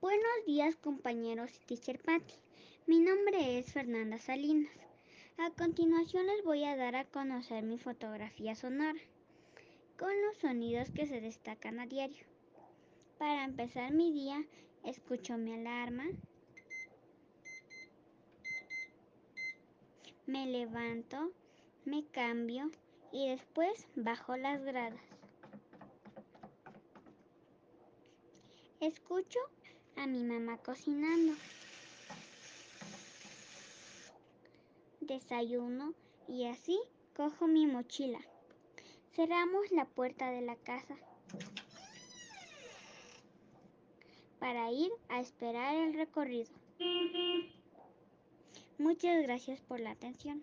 Buenos días compañeros y teacher Patty. Mi nombre es Fernanda Salinas. A continuación les voy a dar a conocer mi fotografía sonora con los sonidos que se destacan a diario. Para empezar mi día, escucho mi alarma, me levanto, me cambio y después bajo las gradas. Escucho a mi mamá cocinando. Desayuno y así cojo mi mochila. Cerramos la puerta de la casa para ir a esperar el recorrido. Muchas gracias por la atención.